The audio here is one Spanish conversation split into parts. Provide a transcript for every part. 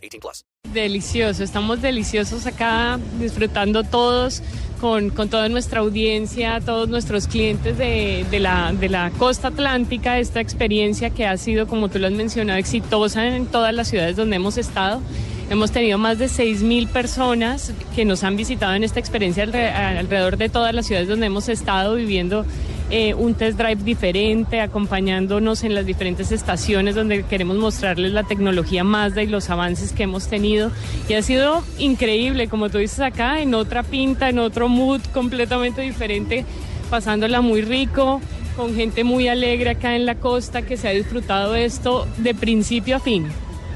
18 plus. Delicioso. Estamos deliciosos acá, disfrutando todos con, con toda nuestra audiencia, todos nuestros clientes de, de, la, de la costa atlántica, esta experiencia que ha sido, como tú lo has mencionado, exitosa en todas las ciudades donde hemos estado. Hemos tenido más de 6.000 personas que nos han visitado en esta experiencia alrededor de todas las ciudades donde hemos estado viviendo eh, un test drive diferente, acompañándonos en las diferentes estaciones donde queremos mostrarles la tecnología Mazda y los avances que hemos tenido. Y ha sido increíble, como tú dices acá, en otra pinta, en otro mood completamente diferente, pasándola muy rico, con gente muy alegre acá en la costa que se ha disfrutado esto de principio a fin.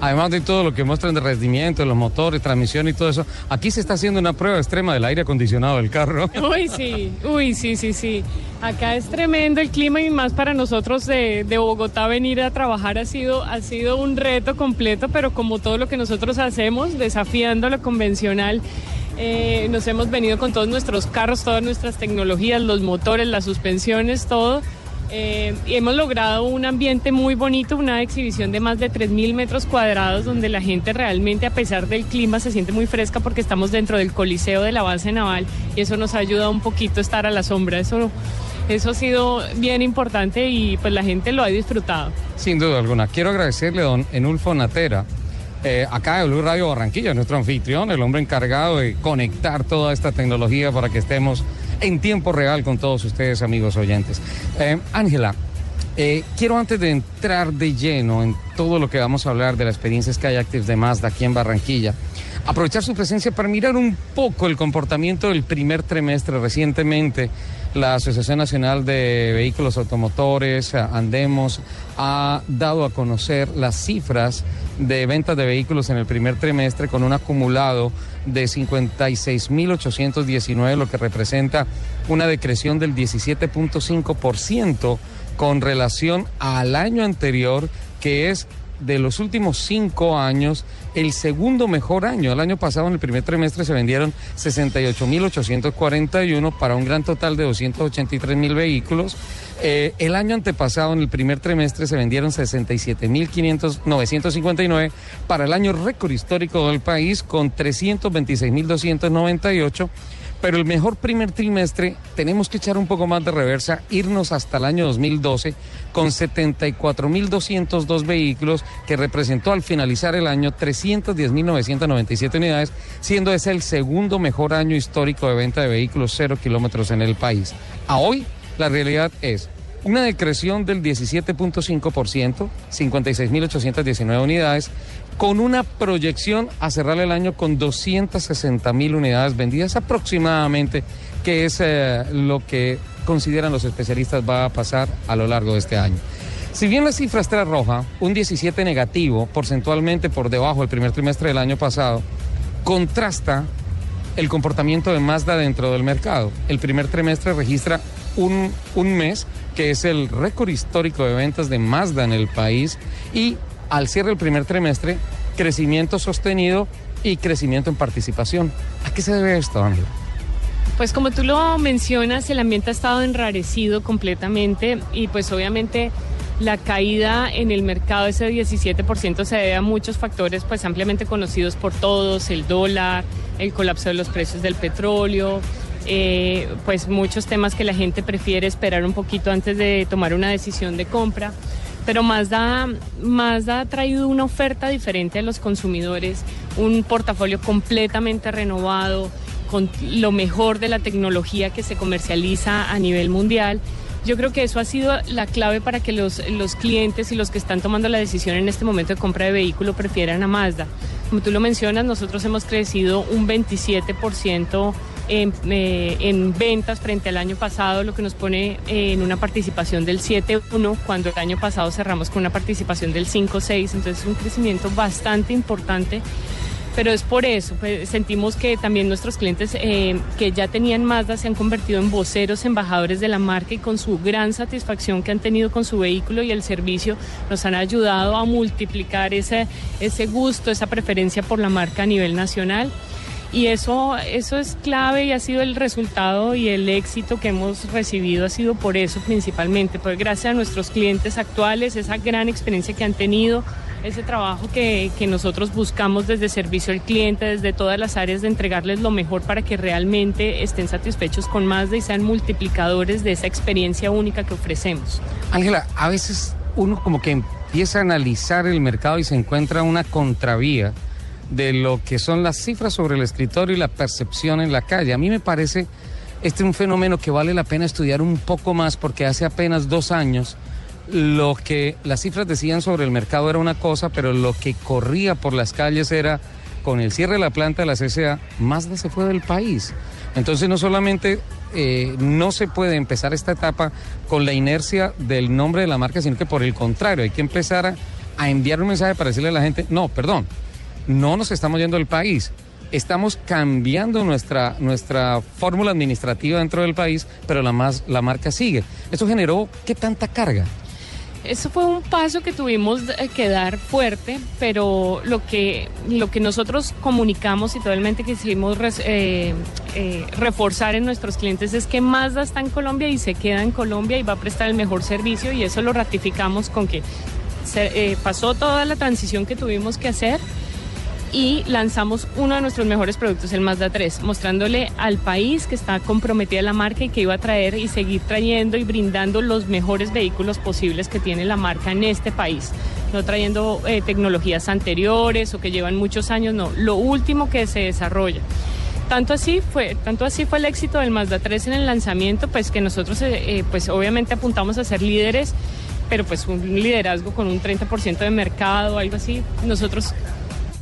Además de todo lo que muestran de rendimiento, los motores, transmisión y todo eso, aquí se está haciendo una prueba extrema del aire acondicionado del carro. Uy, sí, uy, sí, sí, sí. Acá es tremendo el clima y más para nosotros de, de, Bogotá venir a trabajar ha sido, ha sido un reto completo, pero como todo lo que nosotros hacemos, desafiando lo convencional. Eh, nos hemos venido con todos nuestros carros, todas nuestras tecnologías, los motores, las suspensiones, todo eh, hemos logrado un ambiente muy bonito, una exhibición de más de 3.000 metros cuadrados donde la gente realmente a pesar del clima se siente muy fresca porque estamos dentro del coliseo de la base naval y eso nos ayuda un poquito a estar a la sombra. Eso, eso ha sido bien importante y pues la gente lo ha disfrutado. Sin duda alguna. Quiero agradecerle don Enulfo Natera. Eh, acá de Blue Radio Barranquilla, nuestro anfitrión, el hombre encargado de conectar toda esta tecnología para que estemos en tiempo real con todos ustedes, amigos oyentes. Eh, Ángela, eh, quiero antes de entrar de lleno en todo lo que vamos a hablar de la experiencia Sky Active de Mazda aquí en Barranquilla, aprovechar su presencia para mirar un poco el comportamiento del primer trimestre recientemente. La Asociación Nacional de Vehículos Automotores, Andemos, ha dado a conocer las cifras de ventas de vehículos en el primer trimestre con un acumulado de 56.819, lo que representa una decreción del 17.5% con relación al año anterior, que es de los últimos cinco años el segundo mejor año. El año pasado, en el primer trimestre, se vendieron 68.841 para un gran total de 283.000 vehículos. Eh, el año antepasado, en el primer trimestre, se vendieron 67.959 para el año récord histórico del país con 326.298 pero el mejor primer trimestre tenemos que echar un poco más de reversa, irnos hasta el año 2012 con 74.202 vehículos que representó al finalizar el año 310.997 unidades, siendo ese el segundo mejor año histórico de venta de vehículos cero kilómetros en el país. A hoy la realidad es una decreción del 17.5%, 56.819 unidades, con una proyección a cerrar el año con 260 mil unidades vendidas aproximadamente, que es eh, lo que consideran los especialistas va a pasar a lo largo de este año. Si bien la cifra está roja, un 17 negativo, porcentualmente por debajo del primer trimestre del año pasado, contrasta el comportamiento de Mazda dentro del mercado. El primer trimestre registra un, un mes que es el récord histórico de ventas de Mazda en el país y al cierre del primer trimestre, crecimiento sostenido y crecimiento en participación. ¿A qué se debe esto, Ángela? Pues como tú lo mencionas, el ambiente ha estado enrarecido completamente y pues obviamente la caída en el mercado, ese 17%, se debe a muchos factores pues ampliamente conocidos por todos, el dólar, el colapso de los precios del petróleo, eh, pues muchos temas que la gente prefiere esperar un poquito antes de tomar una decisión de compra pero Mazda, Mazda ha traído una oferta diferente a los consumidores, un portafolio completamente renovado, con lo mejor de la tecnología que se comercializa a nivel mundial. Yo creo que eso ha sido la clave para que los, los clientes y los que están tomando la decisión en este momento de compra de vehículo prefieran a Mazda. Como tú lo mencionas, nosotros hemos crecido un 27% en, eh, en ventas frente al año pasado, lo que nos pone eh, en una participación del 7.1, cuando el año pasado cerramos con una participación del 5.6, entonces es un crecimiento bastante importante pero es por eso, pues, sentimos que también nuestros clientes eh, que ya tenían Mazda se han convertido en voceros, embajadores de la marca y con su gran satisfacción que han tenido con su vehículo y el servicio nos han ayudado a multiplicar ese, ese gusto, esa preferencia por la marca a nivel nacional. Y eso, eso es clave y ha sido el resultado y el éxito que hemos recibido ha sido por eso principalmente, pues gracias a nuestros clientes actuales, esa gran experiencia que han tenido, ese trabajo que, que, nosotros buscamos desde servicio al cliente, desde todas las áreas de entregarles lo mejor para que realmente estén satisfechos con Mazda y sean multiplicadores de esa experiencia única que ofrecemos. Ángela, a veces uno como que empieza a analizar el mercado y se encuentra una contravía de lo que son las cifras sobre el escritorio y la percepción en la calle. A mí me parece este un fenómeno que vale la pena estudiar un poco más porque hace apenas dos años lo que las cifras decían sobre el mercado era una cosa, pero lo que corría por las calles era, con el cierre de la planta de la CCA, Mazda se fue del país. Entonces no solamente eh, no se puede empezar esta etapa con la inercia del nombre de la marca, sino que por el contrario, hay que empezar a, a enviar un mensaje para decirle a la gente, no, perdón, no nos estamos yendo del país. Estamos cambiando nuestra, nuestra fórmula administrativa dentro del país, pero la, más, la marca sigue. ¿Eso generó qué tanta carga? Eso fue un paso que tuvimos que dar fuerte, pero lo que, lo que nosotros comunicamos y totalmente quisimos eh, eh, reforzar en nuestros clientes es que Mazda está en Colombia y se queda en Colombia y va a prestar el mejor servicio y eso lo ratificamos con que se, eh, pasó toda la transición que tuvimos que hacer y lanzamos uno de nuestros mejores productos, el Mazda 3, mostrándole al país que está comprometida la marca y que iba a traer y seguir trayendo y brindando los mejores vehículos posibles que tiene la marca en este país. No trayendo eh, tecnologías anteriores o que llevan muchos años, no, lo último que se desarrolla. Tanto así fue, tanto así fue el éxito del Mazda 3 en el lanzamiento, pues que nosotros eh, pues obviamente apuntamos a ser líderes, pero pues un liderazgo con un 30% de mercado, algo así. Nosotros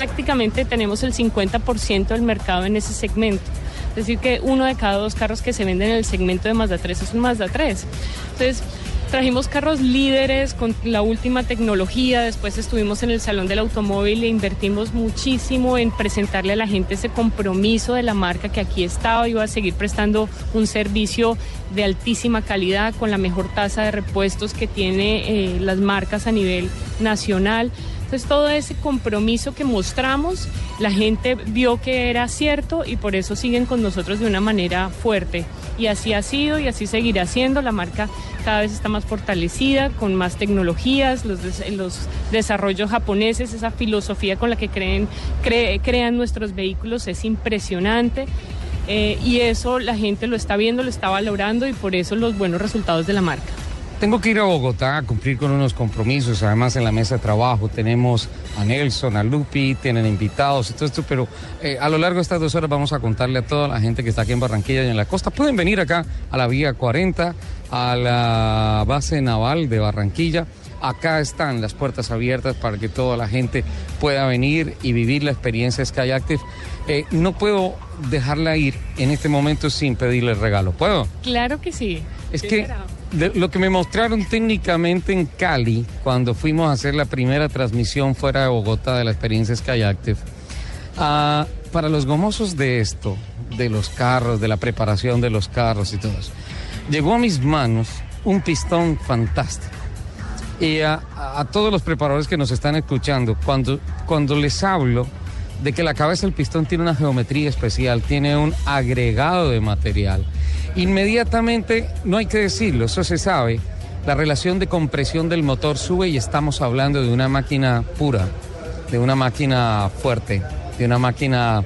prácticamente tenemos el 50% del mercado en ese segmento. Es decir, que uno de cada dos carros que se venden en el segmento de Mazda 3 es un Mazda 3. Entonces, trajimos carros líderes con la última tecnología, después estuvimos en el Salón del Automóvil e invertimos muchísimo en presentarle a la gente ese compromiso de la marca que aquí estaba, iba a seguir prestando un servicio de altísima calidad con la mejor tasa de repuestos que tiene eh, las marcas a nivel nacional. Entonces todo ese compromiso que mostramos, la gente vio que era cierto y por eso siguen con nosotros de una manera fuerte. Y así ha sido y así seguirá siendo. La marca cada vez está más fortalecida, con más tecnologías, los, los desarrollos japoneses, esa filosofía con la que crean nuestros vehículos es impresionante. Eh, y eso la gente lo está viendo, lo está valorando y por eso los buenos resultados de la marca. Tengo que ir a Bogotá a cumplir con unos compromisos. Además, en la mesa de trabajo tenemos a Nelson, a Lupi, tienen invitados y todo esto. Pero eh, a lo largo de estas dos horas vamos a contarle a toda la gente que está aquí en Barranquilla y en la costa. Pueden venir acá a la vía 40, a la base naval de Barranquilla. Acá están las puertas abiertas para que toda la gente pueda venir y vivir la experiencia Sky Active. Eh, no puedo dejarla ir en este momento sin pedirle regalo. ¿Puedo? Claro que sí. Es que lo que me mostraron técnicamente en Cali, cuando fuimos a hacer la primera transmisión fuera de Bogotá de la experiencia Sky Active, uh, para los gomosos de esto, de los carros, de la preparación de los carros y todo llegó a mis manos un pistón fantástico. Y a, a, todos los preparadores que nos están escuchando, cuando, cuando les hablo de que la cabeza del pistón tiene una geometría especial, tiene un agregado de material, Inmediatamente, no hay que decirlo, eso se sabe, la relación de compresión del motor sube y estamos hablando de una máquina pura, de una máquina fuerte, de una máquina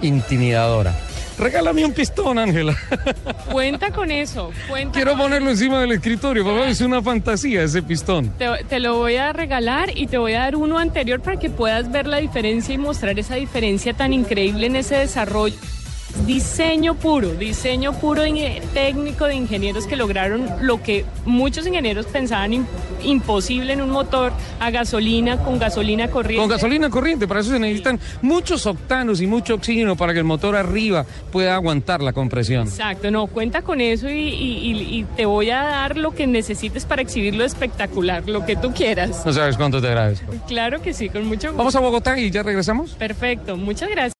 intimidadora. Regálame un pistón, Ángela. Cuenta con eso. Cuenta Quiero ponerlo encima del escritorio, porque es una fantasía ese pistón. Te, te, lo voy a regalar y te voy a dar uno anterior para que puedas ver la diferencia y mostrar esa diferencia tan increíble en ese desarrollo es diseño puro, diseño puro técnico de ingenieros que lograron lo que muchos ingenieros pensaban im- imposible en un motor a gasolina, con gasolina corriente. Con gasolina corriente, para eso se necesitan muchos octanos y mucho oxígeno para que el motor arriba pueda aguantar la compresión. Exacto, no, cuenta con eso y, y- y- y te voy a dar lo que necesites para exhibirlo espectacular, lo que tú quieras. No sabes cuánto te agradezco. Claro que sí, con mucho gusto. Vamos a Bogotá y ya regresamos. Perfecto, muchas gracias.